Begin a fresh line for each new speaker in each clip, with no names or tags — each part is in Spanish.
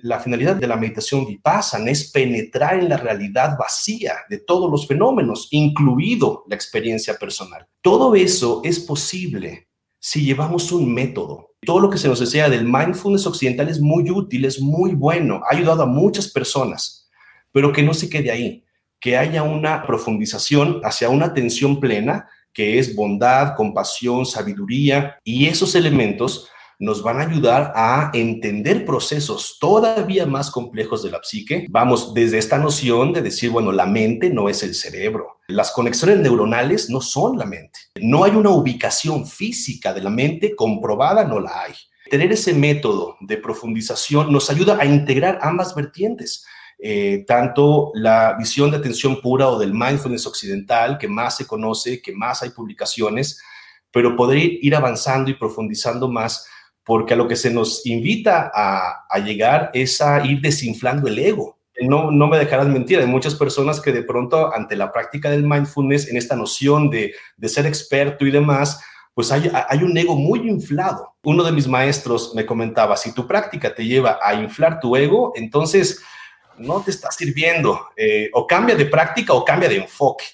La finalidad de la meditación vipassana es penetrar en la realidad vacía de todos los fenómenos, incluido la experiencia personal. Todo eso es posible si llevamos un método. Todo lo que se nos desea del mindfulness occidental es muy útil, es muy bueno, ha ayudado a muchas personas, pero que no se quede ahí, que haya una profundización hacia una atención plena, que es bondad, compasión, sabiduría, y esos elementos nos van a ayudar a entender procesos todavía más complejos de la psique. Vamos desde esta noción de decir, bueno, la mente no es el cerebro. Las conexiones neuronales no son la mente. No hay una ubicación física de la mente comprobada, no la hay. Tener ese método de profundización nos ayuda a integrar ambas vertientes. Eh, tanto la visión de atención pura o del mindfulness occidental, que más se conoce, que más hay publicaciones, pero poder ir avanzando y profundizando más porque a lo que se nos invita a, llegar es a ir desinflando el ego. No, no me dejarás mentir, hay muchas personas que de pronto ante la práctica del mindfulness, en esta noción de, ser experto y demás, pues hay, hay, un ego muy inflado. Uno de mis maestros me comentaba, si tu práctica te lleva a inflar tu ego, entonces no te está sirviendo. Eh, o cambia de práctica o cambia de enfoque.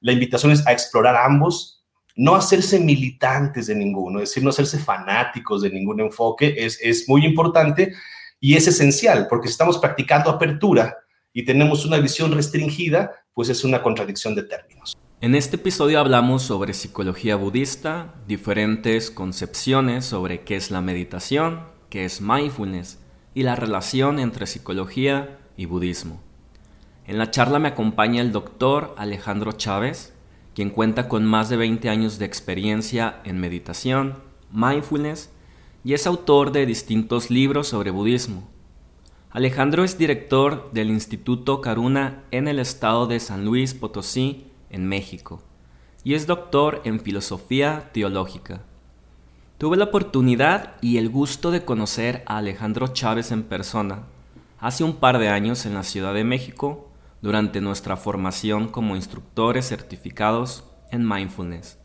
La invitación es a explorar ambos, no hacerse militantes de ninguno, es decir, no hacerse fanáticos de ningún enfoque, es, es muy importante y es esencial, porque si estamos practicando apertura y tenemos una visión restringida, pues es una contradicción de términos.
En este episodio hablamos sobre psicología budista, diferentes concepciones sobre qué es la meditación, qué es mindfulness y la relación entre psicología y budismo. En la charla me acompaña el doctor Alejandro Chávez, cuenta con más de 20 años de experiencia en meditación, mindfulness y es autor de distintos libros sobre budismo. Alejandro es director del Instituto Karuna en el estado de San Luis Potosí, en México, y es doctor en filosofía teológica. Tuve la oportunidad y el gusto de conocer a Alejandro Chávez en persona hace un par de años en la Ciudad de México durante nuestra formación como instructores certificados en mindfulness.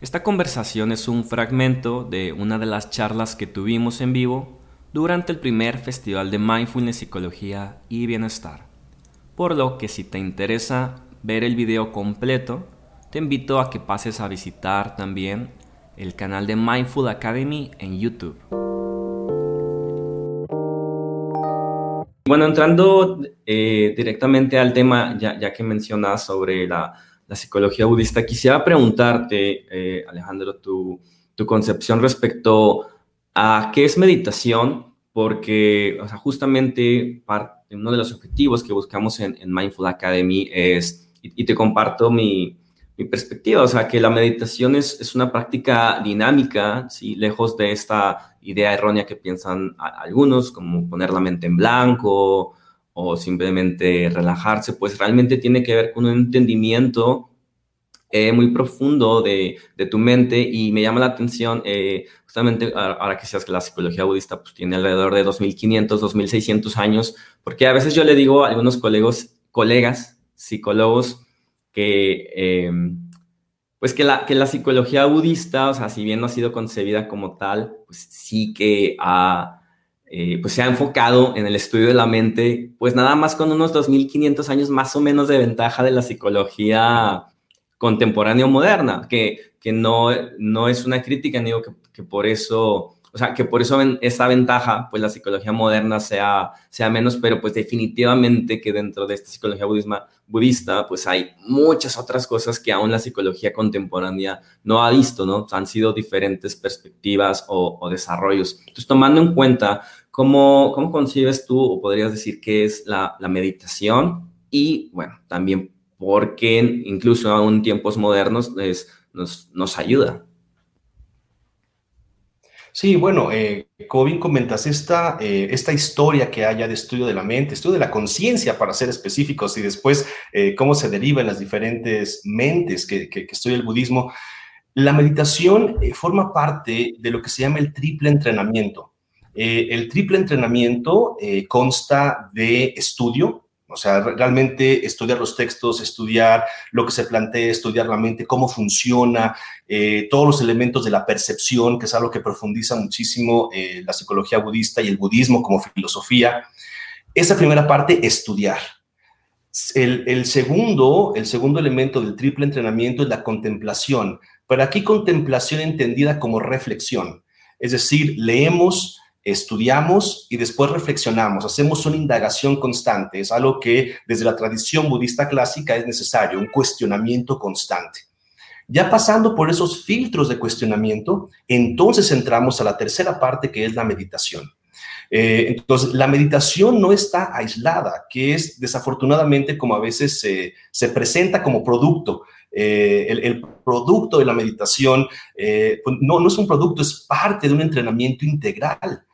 Esta conversación es un fragmento de una de las charlas que tuvimos en vivo durante el primer Festival de Mindfulness, Psicología y Bienestar. Por lo que si te interesa ver el video completo, te invito a que pases a visitar también el canal de Mindful Academy en YouTube. Bueno, entrando eh, directamente al tema, ya, que mencionas sobre la, psicología budista, quisiera preguntarte, eh, Alejandro, tu, concepción respecto a qué es meditación, porque o sea, justamente parte, uno de los objetivos que buscamos en, Mindful Academy es, y, te comparto mi, perspectiva, o sea, que la meditación es, es una práctica dinámica, ¿sí? lejos de esta idea errónea que piensan algunos, como poner la mente en blanco o simplemente relajarse, pues realmente tiene que ver con un entendimiento eh, muy profundo de, tu mente y me llama la atención, eh, justamente ahora que seas que la psicología budista pues, tiene alrededor de 2.500, 2.600 años, porque a veces yo le digo a algunos colegos, colegas psicólogos que... Eh, pues que la, que la psicología budista, o sea, si bien no ha sido concebida como tal, pues sí que ha, eh, pues se ha enfocado en el estudio de la mente, pues nada más con unos 2.500 años más o menos de ventaja de la psicología contemporánea o moderna, que, que no, no es una crítica, digo que, que por eso o sea, que por eso esa ventaja, pues la psicología moderna sea, sea menos, pero pues definitivamente que dentro de esta psicología budisma, budista, pues hay muchas otras cosas que aún la psicología contemporánea no ha visto, ¿no? Han sido diferentes perspectivas o, desarrollos. Entonces, tomando en cuenta cómo, cómo concibes tú, o podrías decir qué es la, meditación y, bueno, también por qué incluso aún en tiempos modernos es, nos, nos ayuda.
Sí, bueno, eh, como bien comentas, esta, eh, esta historia que haya de estudio de la mente, estudio de la conciencia, para ser específicos, y después eh, cómo se deriva en las diferentes mentes que, que, estudia el budismo, la meditación forma parte de lo que se llama el triple entrenamiento. el triple entrenamiento consta de estudio, O sea, realmente estudiar los textos, estudiar lo que se plantea, estudiar la mente, cómo funciona, eh, todos los elementos de la percepción, que es algo que profundiza muchísimo eh, la psicología budista y el budismo como filosofía. Esa primera parte, estudiar. El, el, segundo, el segundo elemento del triple entrenamiento es la contemplación, pero aquí contemplación entendida como reflexión. Es decir, leemos, estudiamos y después reflexionamos, hacemos una indagación constante, es algo que desde la tradición budista clásica es necesario, un cuestionamiento constante. Ya pasando por esos filtros de cuestionamiento, entonces entramos a la tercera parte que es la meditación. Eh, entonces, la meditación no está aislada, que es desafortunadamente como a veces se presenta como producto. Eh, el, producto de la meditación eh, pues, no, no es un producto, es parte de un entrenamiento integral.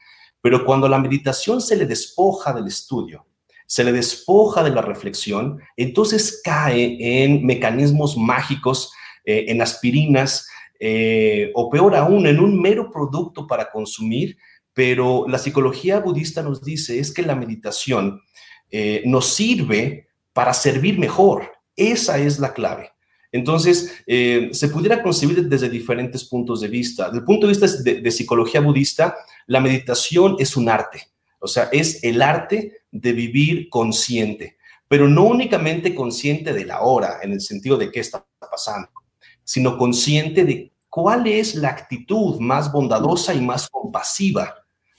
Pero cuando la meditación se le despoja del estudio, se le despoja de la reflexión, entonces cae en mecanismos mágicos, eh, en aspirinas, eh, o peor aún, en un mero producto para consumir. Pero la psicología budista nos dice es que la meditación eh, nos sirve para servir mejor. Esa es la clave. Entonces, eh, se pudiera concebir desde diferentes puntos de vista. Desde el punto de vista de, psicología budista, la meditación es un arte, o sea, es el arte de vivir consciente, pero no únicamente consciente de la hora, en el sentido de qué está pasando, sino consciente de cuál es la actitud más bondadosa y más compasiva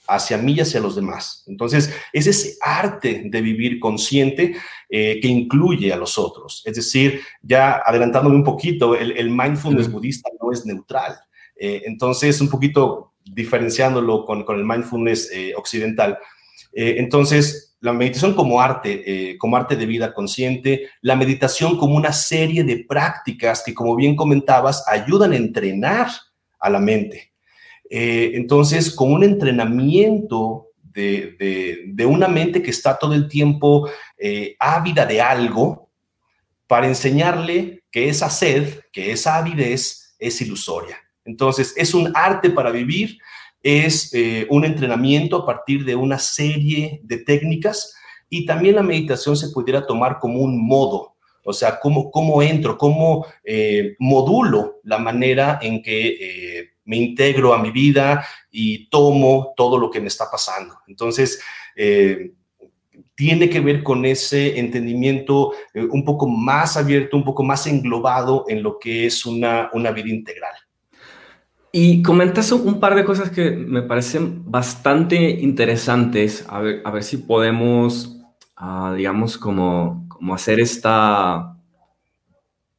hacia mí y hacia los demás. Entonces, es ese arte de vivir consciente eh, que incluye a los otros. Es decir, ya adelantándome un poquito, el, mindfulness budista no es neutral. Eh, entonces, un poquito diferenciándolo con, el mindfulness eh, occidental. entonces, la meditación como arte, como arte de vida consciente, la meditación como una serie de prácticas que, como bien comentabas, ayudan a entrenar a la mente. Eh, entonces, con un entrenamiento de, una mente que está todo el tiempo eh, ávida de algo, para enseñarle que esa sed, que esa avidez es ilusoria. Entonces, es un arte para vivir, es eh, un entrenamiento a partir de una serie de técnicas y también la meditación se pudiera tomar como un modo, o sea, cómo, cómo entro, cómo modulo la manera en que me integro a mi vida y tomo todo lo que me está pasando. Entonces, eh, tiene que ver con ese entendimiento eh, un poco más abierto, un poco más englobado en lo que es una, una vida integral.
Y comentas un par de cosas que me parecen bastante interesantes, a ver, a ver si podemos, ah, digamos, como, como hacer esta,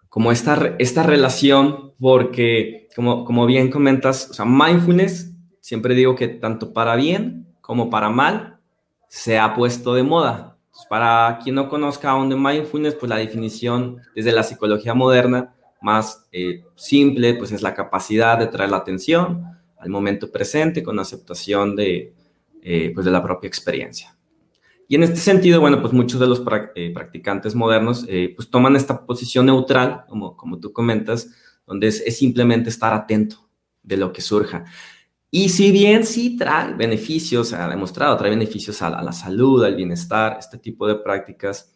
como esta, esta relación, porque como, como bien comentas, o sea, mindfulness, siempre digo que tanto para bien como para mal, se ha puesto de moda. para quien no conozca aún de mindfulness, pues la definición desde la psicología moderna más eh, simple, pues es la capacidad de traer la atención al momento presente con aceptación de, eh, pues de la propia experiencia. Y en este sentido, bueno, pues muchos de los eh, practicantes modernos eh, pues toman esta posición neutral, como, como tú comentas, donde es, simplemente estar atento de lo que surja. Y si bien sí trae beneficios, ha demostrado, trae beneficios a, la salud, al bienestar, este tipo de prácticas,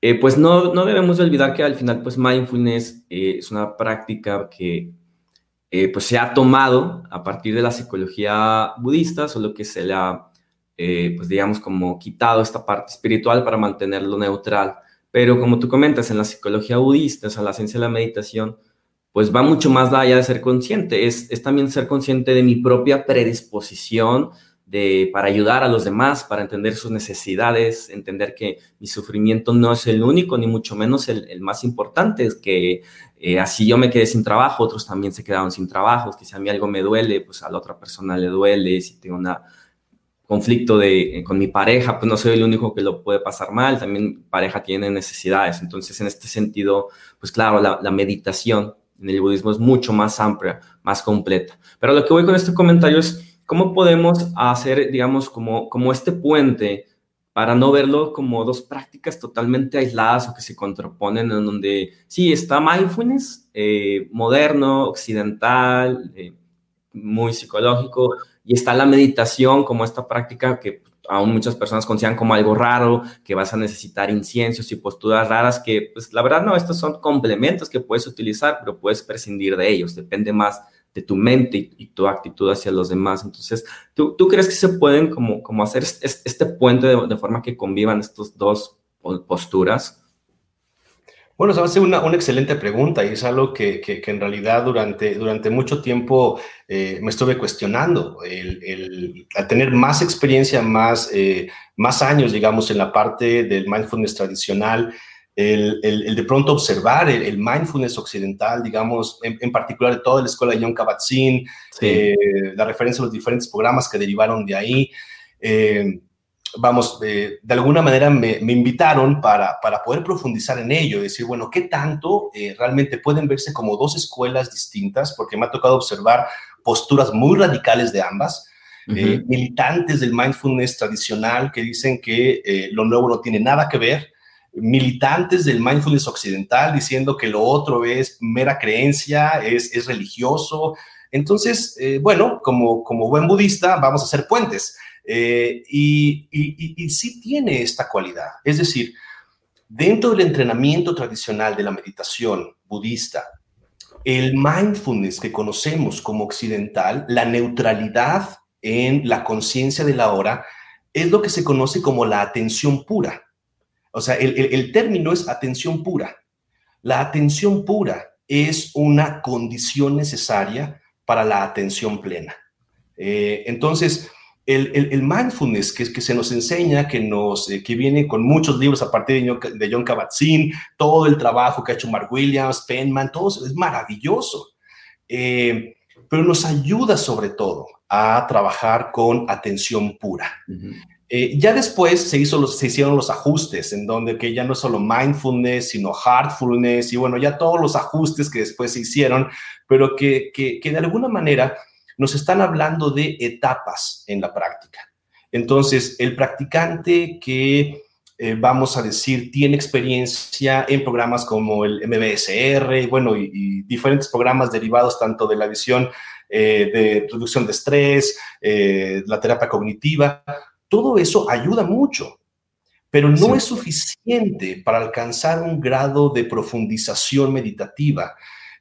eh, pues no, no debemos olvidar que al final, pues mindfulness es una práctica que pues se ha tomado a partir de la psicología budista, solo que se le ha eh, pues digamos, como quitado esta parte espiritual para mantenerlo neutral. Pero como tú comentas, en la psicología budista, o sea, la ciencia de la meditación, pues va mucho más allá de ser consciente, es, también ser consciente de mi propia predisposición de, para ayudar a los demás, para entender sus necesidades, entender que mi sufrimiento no es el único, ni mucho menos el, más importante, es que eh, así yo me quedé sin trabajo, otros también se quedaron sin trabajo, que si a mí algo me duele, pues a la otra persona le duele, si tengo una conflicto de, eh, con mi pareja, pues no soy el único que lo puede pasar mal, también pareja tiene necesidades. Entonces, en este sentido, pues claro, la, meditación en el budismo es mucho más amplia, más completa. Pero lo que voy con este comentario es cómo podemos hacer, digamos, como, como este puente para no verlo como dos prácticas totalmente aisladas o que se contraponen, en donde sí está mindfulness, eh, moderno, occidental, eh, muy psicológico, y está la meditación como esta práctica que aún muchas personas consideran como algo raro, que vas a necesitar inciensos y posturas raras, que pues la verdad no, estos son complementos que puedes utilizar, pero puedes prescindir de ellos, depende más de tu mente y, tu actitud hacia los demás. Entonces, ¿tú, ¿tú, crees que se pueden como, como hacer este, puente de, forma que convivan estos dos posturas?
Bueno, a ser una, una, excelente pregunta y es algo que, que, en realidad durante, durante mucho tiempo eh, me estuve cuestionando. El, el, al tener más experiencia, más, eh, más años, digamos, en la parte del mindfulness tradicional, el, el, de pronto observar el, mindfulness occidental, digamos, en, particular de toda la escuela de John Kabat-Zinn, eh, la referencia a los diferentes programas que derivaron de ahí. Eh, vamos, de alguna manera me, invitaron para, para, poder profundizar en ello, decir, bueno, ¿qué tanto eh, realmente pueden verse como dos escuelas distintas? Porque me ha tocado observar posturas muy radicales de ambas. militantes del mindfulness tradicional que dicen que lo nuevo no tiene nada que ver, militantes del mindfulness occidental diciendo que lo otro es mera creencia, es, es religioso. Entonces, eh, bueno, como, como buen budista, vamos a hacer puentes. Eh, y, sí tiene esta cualidad. Es decir, dentro del entrenamiento tradicional de la meditación budista, el mindfulness que conocemos como occidental, la neutralidad en la conciencia de la hora, es lo que se conoce como la atención pura. O sea, el, término es atención pura. La atención pura es una condición necesaria para la atención plena. Eh, entonces, el, mindfulness que, que se nos enseña, que, nos, eh, que viene con muchos libros a partir de, John Kabat-Zinn, todo el trabajo que ha hecho Mark Williams, Penman, todo eso es maravilloso. Eh, pero nos ayuda sobre todo a trabajar con atención pura. Eh, ya después se, hizo los, se hicieron los ajustes, en donde que ya no es solo mindfulness, sino heartfulness, y bueno, ya todos los ajustes que después se hicieron, pero que, que, de alguna manera nos están hablando de etapas en la práctica. Entonces, el practicante que, eh, vamos a decir, tiene experiencia en programas como el MBSR, bueno, y, diferentes programas derivados tanto de la visión eh, de reducción de estrés, la terapia cognitiva, todo eso ayuda mucho, pero no es suficiente para alcanzar un grado de profundización meditativa.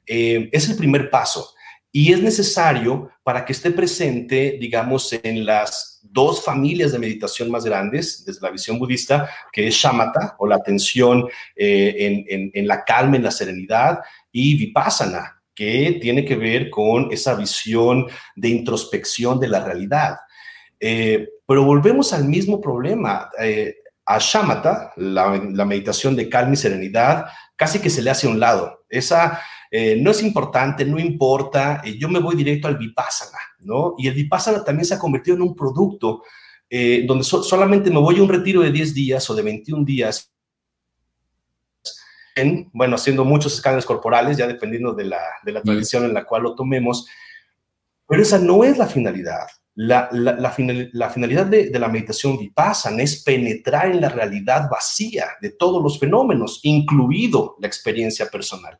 Eh, es el primer paso y es necesario para que esté presente, digamos, en las dos familias de meditación más grandes, desde la visión budista, que es shamatha, o la atención eh, en, la calma, en la serenidad, y vipassana, que tiene que ver con esa visión de introspección de la realidad. Eh, pero volvemos al mismo problema. Eh, a Shamatha, la, meditación de calma y serenidad, casi que se le hace a un lado. Esa eh, no es importante, no importa, yo me voy directo al Vipassana, ¿no? Y el Vipassana también se ha convertido en un producto donde solamente me voy a un retiro de 10 días o de 21 días en, bueno, haciendo muchos escáneres corporales, ya dependiendo de la, de la tradición en la cual lo tomemos, pero esa no es la finalidad. La, finalidad de, la meditación vipassana es penetrar en la realidad vacía de todos los fenómenos, incluido la experiencia personal.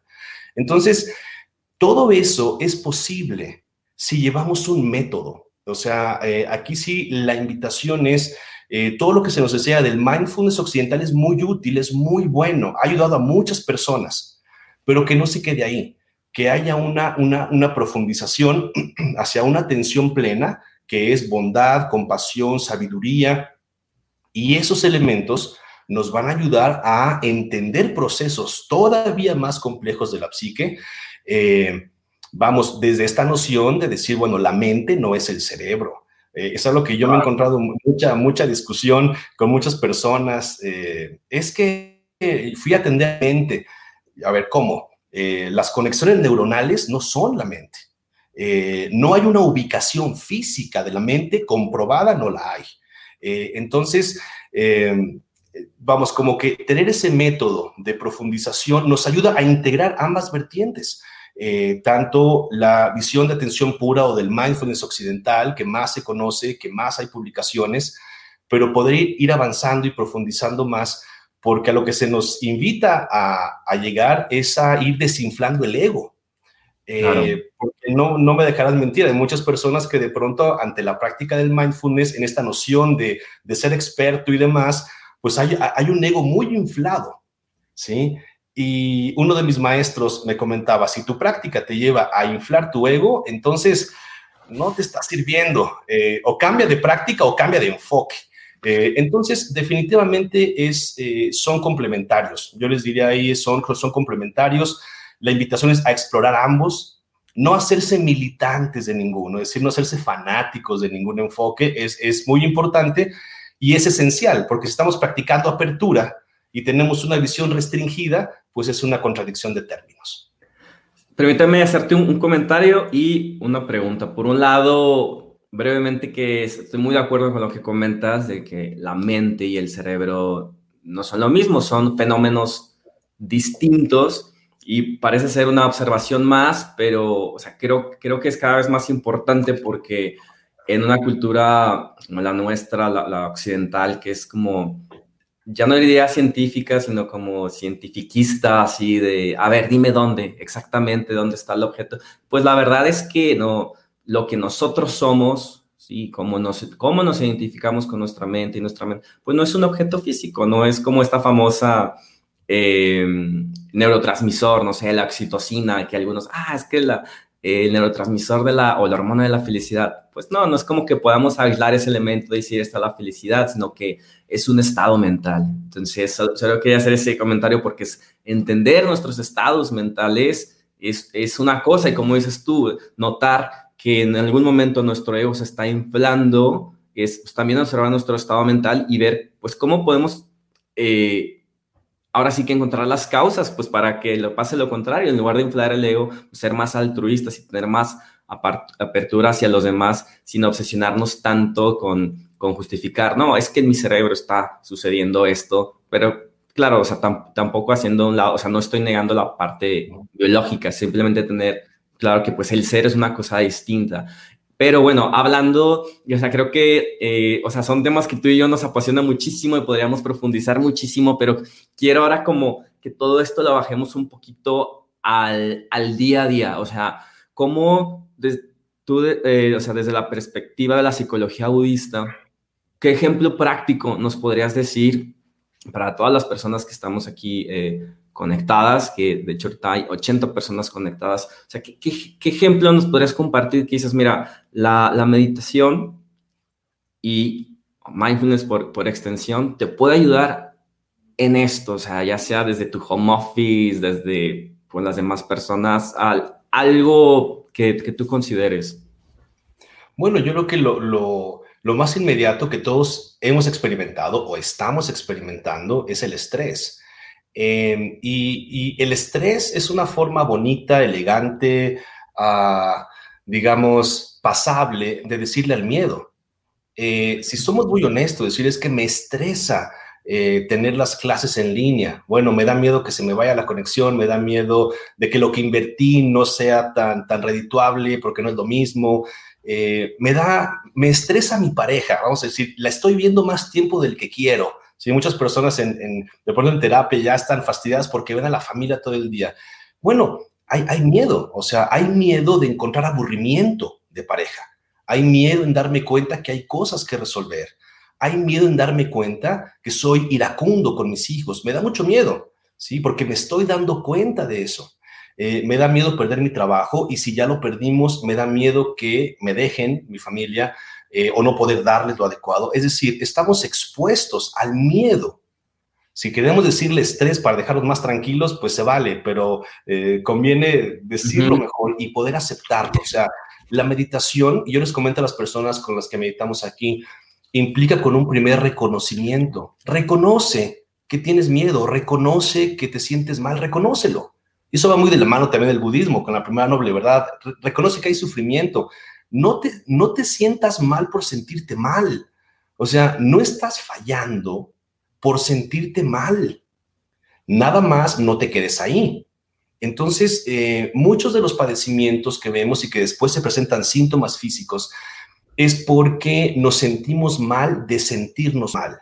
Entonces, todo eso es posible si llevamos un método. O sea, eh, aquí sí la invitación es, eh, todo lo que se nos desea del mindfulness occidental es muy útil, es muy bueno, ha ayudado a muchas personas, pero que no se quede ahí, que haya una, una, una profundización hacia una atención plena que es bondad, compasión, sabiduría. Y esos elementos nos van a ayudar a entender procesos todavía más complejos de la psique. Eh, vamos, desde esta noción de decir, bueno, la mente no es el cerebro. Eh, es algo que yo me he encontrado mucha, mucha discusión con muchas personas. Eh, es que fui a atender a mente. A ver, ¿cómo? las conexiones neuronales no son la mente. Eh, no hay una ubicación física de la mente comprobada, no la hay. Eh, entonces, eh, vamos, como que tener ese método de profundización nos ayuda a integrar ambas vertientes. tanto la visión de atención pura o del mindfulness occidental, que más se conoce, que más hay publicaciones, pero poder ir avanzando y profundizando más, porque a lo que se nos invita a llegar es a ir desinflando el ego, Eh, no, no me dejarás mentir, hay muchas personas que de pronto ante la práctica del mindfulness, en esta noción de, de ser experto y demás, pues hay, hay, un ego muy inflado, ¿sí? Y uno de mis maestros me comentaba, si tu práctica te lleva a inflar tu ego, entonces no te está sirviendo, eh, o cambia de práctica o cambia de enfoque. Eh, entonces, definitivamente es, son complementarios. Yo les diría ahí, son, son complementarios la invitación es a explorar ambos, no hacerse militantes de ninguno, es decir, no hacerse fanáticos de ningún enfoque, es, es muy importante y es esencial, porque si estamos practicando apertura y tenemos una visión restringida, pues es una contradicción de términos.
Permítame hacerte un, comentario y una pregunta. Por un lado, brevemente que estoy muy de acuerdo con lo que comentas de que la mente y el cerebro no son lo mismo, son fenómenos distintos y parece ser una observación más, pero o sea, creo, creo que es cada vez más importante porque en una cultura como la nuestra, la, occidental, que es como, ya no diría científica, sino como cientifiquista, así de, a ver, dime dónde, exactamente dónde está el objeto. Pues la verdad es que no, lo que nosotros somos, ¿sí? Cómo nos, cómo nos identificamos con nuestra mente y nuestra mente, pues no es un objeto físico, no es como esta famosa eh, neurotransmisor, no sé, la oxitocina, que algunos, ah, es que el neurotransmisor de la, o la hormona de la felicidad. Pues no, no es como que podamos aislar ese elemento y decir esta es la felicidad, sino que es un estado mental. Entonces, solo quería hacer ese comentario porque es entender nuestros estados mentales es, es una cosa y como dices tú, notar que en algún momento nuestro ego se está inflando, es pues, también observar nuestro estado mental y ver, pues, cómo podemos eh, ahora sí que encontrar las causas, pues para que lo pase lo contrario, en lugar de inflar el ego, pues, ser más altruistas y tener más apertura hacia los demás, sin obsesionarnos tanto con, con justificar, no, es que en mi cerebro está sucediendo esto, pero claro, o sea, tampoco haciendo un lado, o sea, no estoy negando la parte biológica, simplemente tener claro que pues el ser es una cosa distinta. Pero bueno, hablando, o sea, creo que, eh, o sea, son temas que tú y yo nos apasiona muchísimo y podríamos profundizar muchísimo, pero quiero ahora como que todo esto lo bajemos un poquito al, al día a día, o sea, cómo tú, eh, o sea, desde la perspectiva de la psicología budista, ¿qué ejemplo práctico nos podrías decir para todas las personas que estamos aquí eh, conectadas, que de hecho ahorita hay 80 personas conectadas. O sea, ¿qué, qué, ejemplo nos podrías compartir que dices, mira, la, la meditación y mindfulness por, por, extensión te puede ayudar en esto, o sea, ya sea desde tu home office, desde con las demás personas, al, algo que, que, tú consideres?
Bueno, yo creo que lo, lo, lo más inmediato que todos hemos experimentado o estamos experimentando es el estrés Em, y, el estrés es una forma bonita, elegante, ah, digamos, pasable de decirle al miedo. Eh, si somos muy honestos, decir es que me estresa eh, tener las clases en línea. Bueno, me da miedo que se me vaya la conexión, me da miedo de que lo que invertí no sea tan, tan redituable porque no es lo mismo. Eh, me da, me estresa mi pareja, vamos a decir, la estoy viendo más tiempo del que quiero Sí, muchas personas en, en, de en terapia ya están fastidiadas porque ven a la familia todo el día. Bueno, hay, hay miedo, o sea, hay miedo de encontrar aburrimiento de pareja. Hay miedo en darme cuenta que hay cosas que resolver. Hay miedo en darme cuenta que soy iracundo con mis hijos. Me da mucho miedo, ¿sí? Porque me estoy dando cuenta de eso. Eh, me da miedo perder mi trabajo y si ya lo perdimos, me da miedo que me dejen mi familia eh, o no poder darles lo adecuado. Es decir, estamos expuestos al miedo. Si queremos decirle estrés para dejarlos más tranquilos, pues se vale, pero eh, conviene decirlo mejor y poder aceptarlo. O sea, la meditación, y yo les comento a las personas con las que meditamos aquí, implica con un primer reconocimiento. Reconoce que tienes miedo, reconoce que te sientes mal, reconócelo. Y eso va muy de la mano también del budismo, con la primera noble verdad. Reconoce que hay sufrimiento, no te, no te sientas mal por sentirte mal. O sea, no estás fallando por sentirte mal. Nada más no te quedes ahí. Entonces, eh, muchos de los padecimientos que vemos y que después se presentan síntomas físicos es porque nos sentimos mal de sentirnos mal.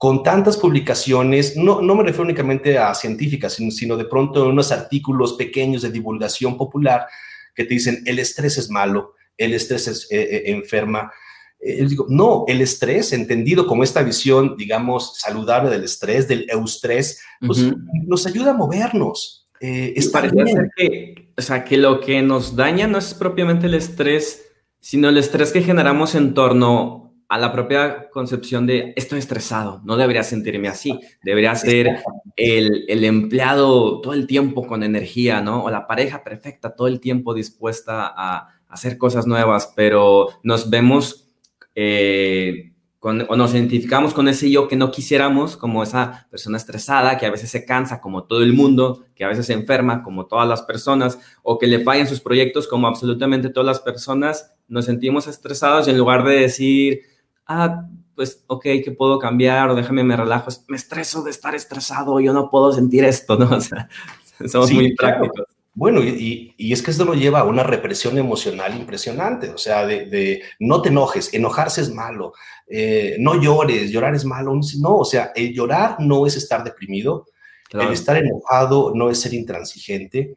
Con tantas publicaciones, no, no me refiero únicamente a científicas, sino, sino de pronto unos artículos pequeños de divulgación popular, que te dicen el estrés es malo, el estrés es, enferma. digo, no, el estrés, entendido como esta visión, digamos, saludable del estrés, del eustrés, pues nos ayuda a movernos.
es parece que, o sea, que lo que nos daña no es propiamente el estrés, sino el estrés que generamos en torno a la propia concepción de estoy estresado, no debería sentirme así, debería ser el, el, empleado todo el tiempo con energía, ¿no? O la pareja perfecta todo el tiempo dispuesta a, hacer cosas nuevas, pero nos vemos eh, con, o nos identificamos con ese yo que no quisiéramos, como esa persona estresada que a veces se cansa como todo el mundo, que a veces se enferma como todas las personas, o que le fallan sus proyectos como absolutamente todas las personas, nos sentimos estresados y en lugar de decir, ah, pues, ok, ¿qué puedo cambiar? O déjame, me relajo. Me estreso de estar estresado, yo no puedo sentir esto, ¿no? O sea, somos muy prácticos.
Bueno, y, es que esto lo lleva a una represión emocional impresionante, o sea, de, no te enojes, enojarse es malo, eh, no llores, llorar es malo, no, o sea, el llorar no es estar deprimido, el estar enojado no es ser intransigente,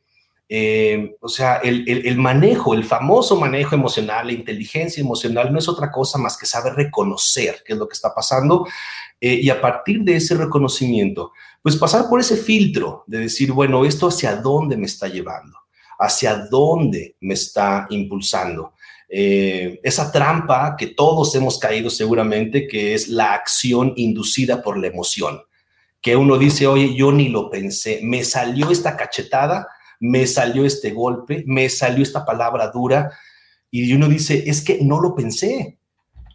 eh, o sea, el, manejo, el famoso manejo emocional, la inteligencia emocional no es otra cosa más que saber reconocer qué es lo que está pasando eh, y a partir de ese reconocimiento, pues pasar por ese filtro de decir, bueno, esto hacia dónde me está llevando, hacia dónde me está impulsando. Eh, esa trampa que todos hemos caído seguramente, que es la acción inducida por la emoción, que uno dice, oye, yo ni lo pensé, me salió esta cachetada me salió este golpe, me salió esta palabra dura, y uno dice, es que no lo pensé,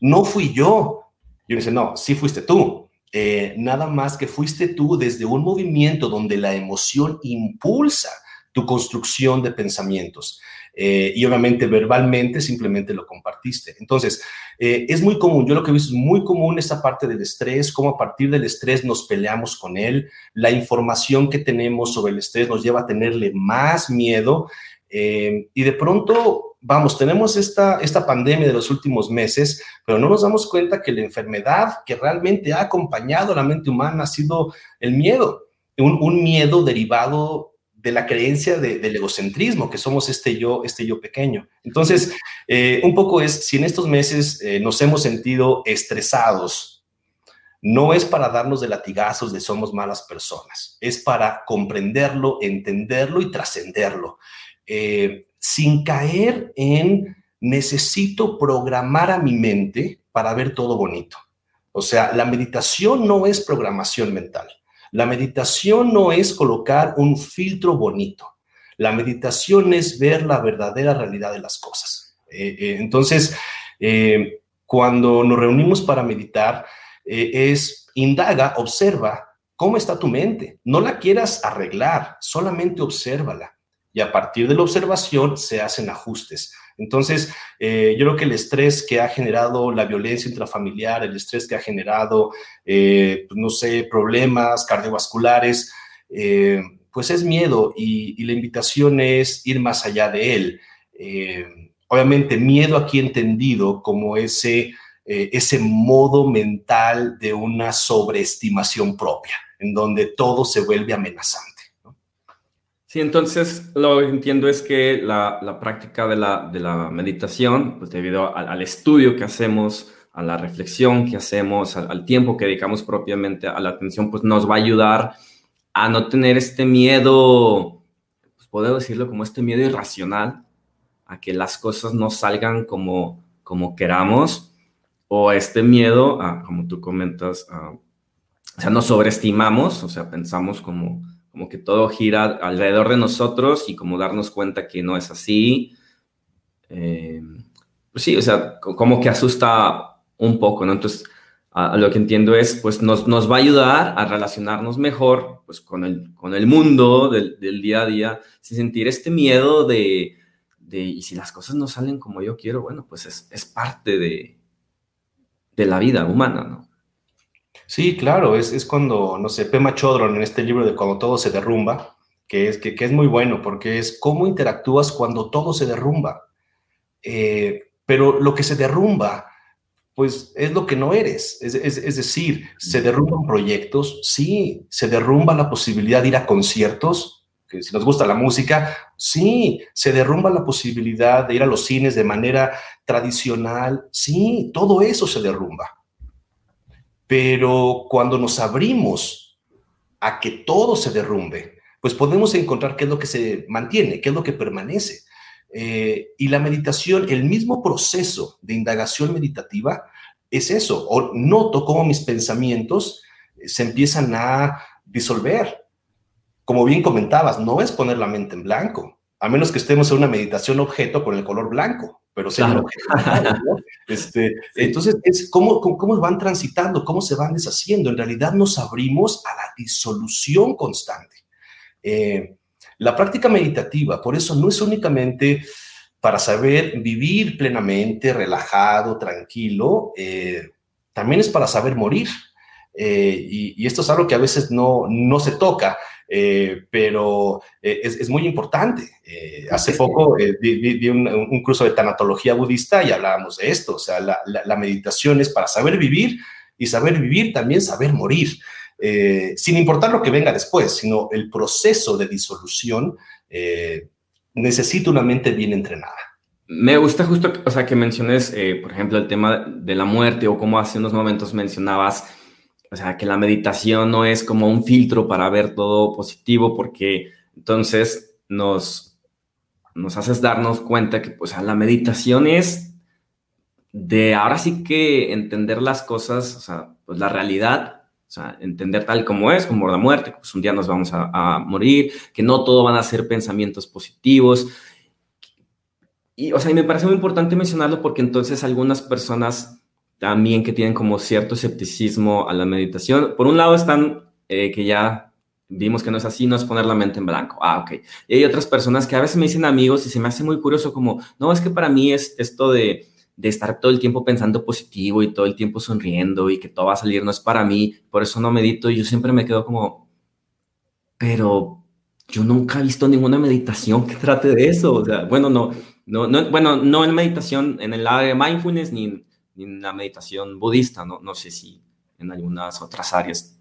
no fui yo. Y uno dice, no, sí fuiste tú. Eh, nada más que fuiste tú desde un movimiento donde la emoción impulsa tu construcción de pensamientos. Eh, y obviamente verbalmente simplemente lo compartiste. Entonces, eh, es muy común, yo lo que he visto es muy común esa parte del estrés, cómo a partir del estrés nos peleamos con él, la información que tenemos sobre el estrés nos lleva a tenerle más miedo eh, y de pronto, vamos, tenemos esta, esta pandemia de los últimos meses, pero no nos damos cuenta que la enfermedad que realmente ha acompañado a la mente humana ha sido el miedo, un, un miedo derivado de la creencia del egocentrismo, que somos este yo, este yo pequeño. Entonces, eh, un poco es, si en estos meses eh, nos hemos sentido estresados, no es para darnos de latigazos de somos malas personas, es para comprenderlo, entenderlo y trascenderlo, eh, sin caer en necesito programar a mi mente para ver todo bonito. O sea, la meditación no es programación mental. La meditación no es colocar un filtro bonito. La meditación es ver la verdadera realidad de las cosas. Eh, eh, entonces, eh, cuando nos reunimos para meditar, es indaga, observa cómo está tu mente. No la quieras arreglar, solamente obsérvala. Y a partir de la observación se hacen ajustes. Entonces, eh, yo creo que el estrés que ha generado la violencia intrafamiliar, el estrés que ha generado, eh, pues, no sé, problemas cardiovasculares, eh, pues es miedo y, la invitación es ir más allá de él. obviamente, miedo aquí entendido como ese, ese modo mental de una sobreestimación propia, en donde todo se vuelve amenazante.
Sí, entonces lo que entiendo es que la, práctica de la, de la, meditación, pues debido al, estudio que hacemos, a la reflexión que hacemos, al, tiempo que dedicamos propiamente a la atención, pues nos va a ayudar a no tener este miedo, pues puedo decirlo como este miedo irracional, a que las cosas no salgan como, como queramos, o este miedo, a, como tú comentas, o sea, nos sobreestimamos, o sea, pensamos como como que todo gira alrededor de nosotros y como darnos cuenta que no es así. Eh, pues sí, o sea, como que asusta un poco, ¿no? Entonces, a, lo que entiendo es, pues nos, nos, va a ayudar a relacionarnos mejor pues, con, el, con el mundo del, del día a día, sin sentir este miedo de, de, y si las cosas no salen como yo quiero, bueno, pues es, es parte de, de la vida humana, ¿no?
Sí, claro, es, es cuando, no sé, Pema Chodron en este libro de Cuando todo se derrumba, que es, que, es muy bueno, porque es cómo interactúas cuando todo se derrumba. Eh, pero lo que se derrumba, pues es lo que no eres. Es, es, decir, se derrumban proyectos, sí, se derrumba la posibilidad de ir a conciertos, que si nos gusta la música, sí, se derrumba la posibilidad de ir a los cines de manera tradicional, sí, todo eso se derrumba. Pero cuando nos abrimos a que todo se derrumbe, pues podemos encontrar qué es lo que se mantiene, qué es lo que permanece. Eh, y la meditación, el mismo proceso de indagación meditativa es eso. O noto cómo mis pensamientos se empiezan a disolver. Como bien comentabas, no es poner la mente en blanco, a menos que estemos en una meditación objeto con el color blanco, pero sea este, Entonces, es cómo, cómo, van transitando, cómo se van deshaciendo. En realidad nos abrimos a la disolución constante. Eh, la práctica meditativa, por eso no es únicamente para saber vivir plenamente, relajado, tranquilo, eh, también es para saber morir. Eh, y, esto es algo que a veces no, no se toca, eh, pero es, muy importante. hace poco di, un, curso de tanatología budista y hablábamos de esto, o sea, la, la, meditación es para saber vivir y saber vivir también saber morir, sin importar lo que venga después, sino el proceso de disolución necesita una mente bien entrenada.
Me gusta justo, o sea, que menciones, eh, por ejemplo, el tema de la muerte o como hace unos momentos mencionabas, o sea, que la meditación no es como un filtro para ver todo positivo, porque entonces nos, nos haces darnos cuenta que, pues, la meditación es de ahora sí que entender las cosas, o sea, pues la realidad, o sea, entender tal como es, como la muerte, pues un día nos vamos a, a morir, que no todo van a ser pensamientos positivos, y, o sea, y me parece muy importante mencionarlo porque entonces algunas personas también que tienen como cierto escepticismo a la meditación, por un lado están eh, que ya vimos que no es así, no es poner la mente en blanco. Ah, ok. Y hay otras personas que a veces me dicen amigos y se me hace muy curioso como, no, es que para mí es esto de, de estar todo el tiempo pensando positivo y todo el tiempo sonriendo y que todo va a salir, no es para mí, por eso no medito. Y yo siempre me quedo como, pero yo nunca he visto ninguna meditación que trate de eso. O sea, bueno, no, no, no, bueno, no en meditación, en el área de mindfulness ni, en la meditación budista, no, no sé si en algunas otras áreas,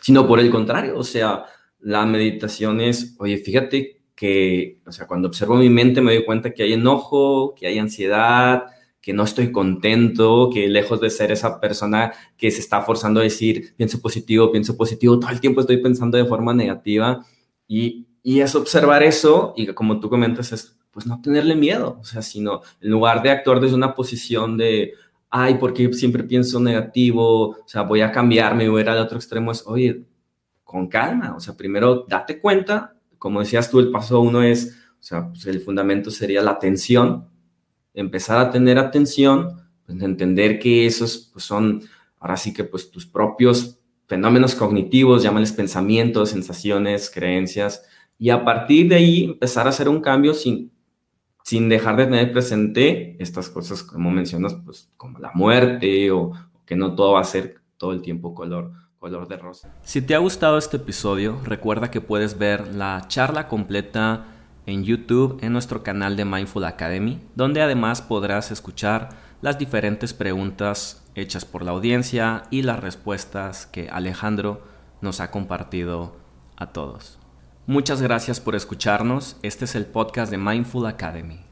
sino por el contrario, o sea, la meditación es, oye, fíjate que, o sea, cuando observo mi mente me doy cuenta que hay enojo, que hay ansiedad, que no estoy contento, que lejos de ser esa persona que se está forzando a decir, pienso positivo, pienso positivo, todo el tiempo estoy pensando de forma negativa y, y es observar eso y como tú comentas, es pues no tenerle miedo, o sea, sino en lugar de actuar desde una posición de, ay, porque siempre pienso negativo, o sea, voy a cambiarme, voy a ir al otro extremo, es, oye, con calma, o sea, primero date cuenta, como decías tú, el paso uno es, o sea, pues el fundamento sería la atención, empezar a tener atención, pues entender que esos pues son, ahora sí que pues tus propios fenómenos cognitivos, llámales pensamientos, sensaciones, creencias, y a partir de ahí empezar a hacer un cambio sin sin dejar de tener presente estas cosas, como mencionas, pues como la muerte o, que no todo va a ser todo el tiempo color, color de rosa. Si te ha gustado este episodio, recuerda que puedes ver la charla completa en YouTube en nuestro canal de Mindful Academy, donde además podrás escuchar las diferentes preguntas hechas por la audiencia y las respuestas que Alejandro nos ha compartido a todos. Muchas gracias por escucharnos. Este es el podcast de Mindful Academy.